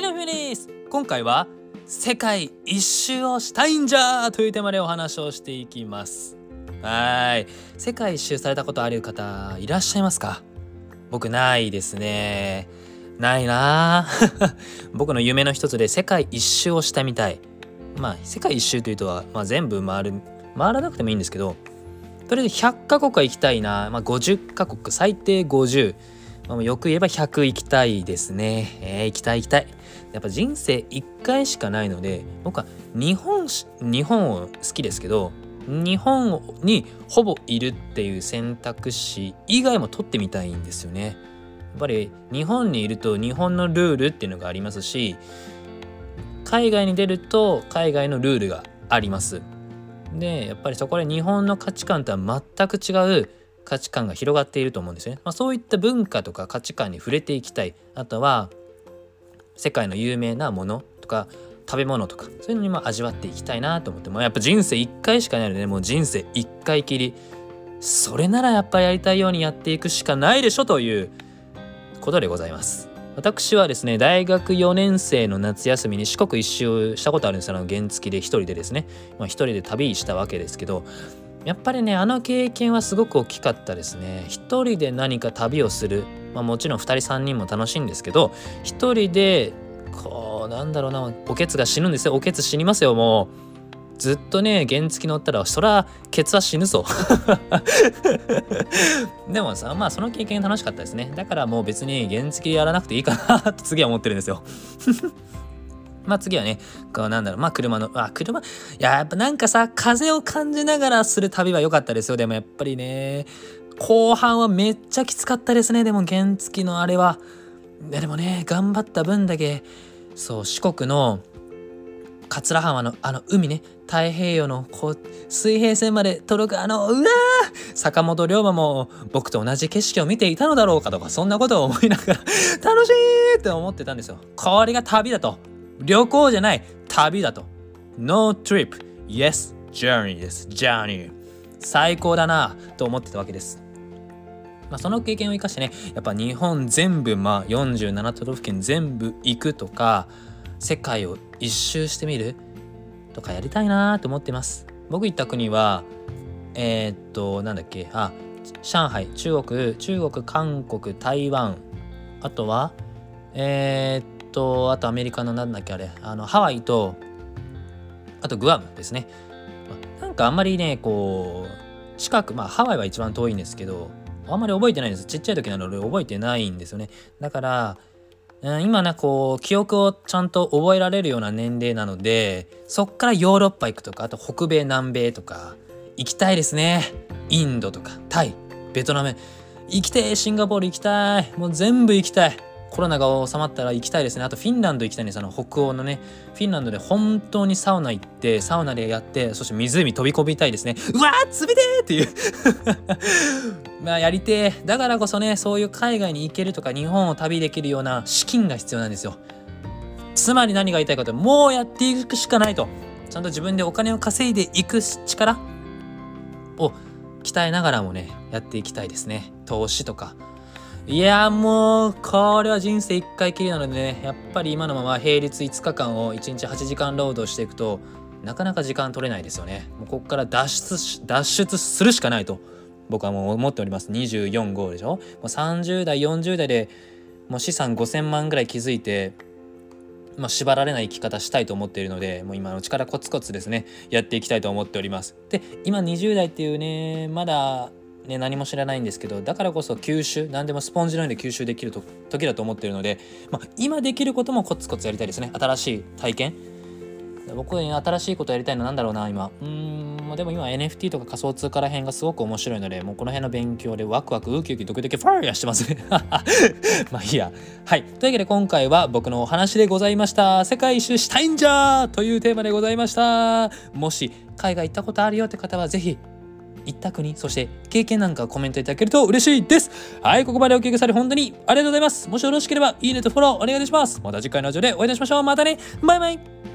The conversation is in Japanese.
はいどうもです今回は世界一周をしたいんじゃというテーマでお話をしていきます。はい。世界一周されたことある方いらっしゃいますか？僕ないですね。ないな。僕の夢の一つで世界一周をしてみたい。まあ世界一周というとは、まあ、全部回る回らなくてもいいんですけどとりあえず100カ国は行きたいな、まあ、50カ国。最低50、よく言えば100行きたいですね。えー、行きたい行きたい。やっぱ人生1回しかないので、僕は日本日本を好きですけど、日本にほぼいるっていう選択肢以外も取ってみたいんですよね。やっぱり日本にいると日本のルールっていうのがありますし、海外に出ると海外のルールがあります。で、やっぱりそこで日本の価値観とは全く違う価値観が広がっていると思うんですね。まあ、そういった文化とか価値観に触れていきたい。あとは世界の有名なものとか食べ物とかそういうのにも味わっていきたいなと思ってもやっぱ人生1回しかないのでもう人生1回きり。それならやっぱりやりたいようにやっていくしかないでしょということでございます。私はですね大学4年生の夏休みに四国一周したことあるんです。よ原付で一人でですね、まあ、一人で旅したわけですけどやっぱりねあの経験はすごく大きかったですね。一人で何か旅をする、まあ、もちろん2人3人も楽しいんですけど一人でこうなんだろうなおけつが死ぬんですよ。おけつ死にますよもう。ずっとね原付乗ったらそらケツは死ぬぞ。でもさまあその経験楽しかったですね。だからもう別に原付やらなくていいかなと次は思ってるんですよ。まあ次はね、こうなんだろう、まあ車の、あ、車、いや、やっぱなんかさ、風を感じながらする旅は良かったですよ。でもやっぱりね、後半はめっちゃきつかったですね。でも原付のあれは。でもね、頑張った分だけ、そう、四国の桂浜のあの海ね、太平洋のこう水平線まで届くあのうわ坂本龍馬も僕と同じ景色を見ていたのだろうかとかそんなことを思いながら 楽しいって思ってたんですよ。これが旅だと旅行じゃない旅だと No trip Yes journey です journey 最高だなと思ってたわけです。まあ、その経験を生かしてねやっぱ日本全部まあ47都道府県全部行くとか世界を一周してみるとかやりたいなと思ってます。僕行った国はえー、っとなんだっけあ上海中国中国韓国台湾あとはえー、っとあとアメリカのなんだっけあれあのハワイとあとグアムですね。なんかあんまりねこう近くまあハワイは一番遠いんですけどあんまり覚えてないんです。ちっちゃい時なので覚えてないんですよね。だから今ねこう記憶をちゃんと覚えられるような年齢なのでそっからヨーロッパ行くとかあと北米南米とか行きたいですね。インドとかタイベトナム。行きたいシンガポール行きたい。もう全部行きたい。コロナが収まったら行きたいですね。あとフィンランド行きたいんです。あの北欧のね、フィンランドで本当にサウナ行って、サウナでやって、そして湖飛び込みたいですね。うわー、冷てーっていう まあやりてだからこそね、そういう海外に行けるとか、日本を旅できるような資金が必要なんですよ。つまり何が言いたいかと、もうやっていくしかないと。ちゃんと自分でお金を稼いでいく力を鍛えながらもね、やっていきたいですね。投資とか。いやもうこれは人生1回きりなのでねやっぱり今のまま平日5日間を1日8時間労働していくとなかなか時間取れないですよね。もうここから脱出脱出するしかないと僕はもう思っております。24号でしょ？もう30代40代でもう資産5000万ぐらい築いてまあ、縛られない生き方したいと思っているのでもう今のうちからコツコツですねやっていきたいと思っております。で今20代っていうねまだね、何も知らないんですけどだからこそ吸収何でもスポンジのように吸収できると時だと思ってるので、まあ、今できることもコツコツやりたいですね。新しい体験。僕は新しいことやりたいのなんだろうな今。うんでも今 NFT とか仮想通貨ら辺がすごく面白いのでもうこの辺の勉強でワクワクウキウキドキドキファイヤーしてます。ね まあいいや。はい。というわけで今回は僕のお話でございました。世界一周したいんじゃというテーマでございました。もし海外行ったことあるよって方はぜひ一択に、そして経験なんかコメントいただけると嬉しいです。はい、ここまでお聞きくださり本当にありがとうございます。もしよろしければいいねとフォローお願いします。また次回のラジオでお会いいたしましょう。またね。バイバイ。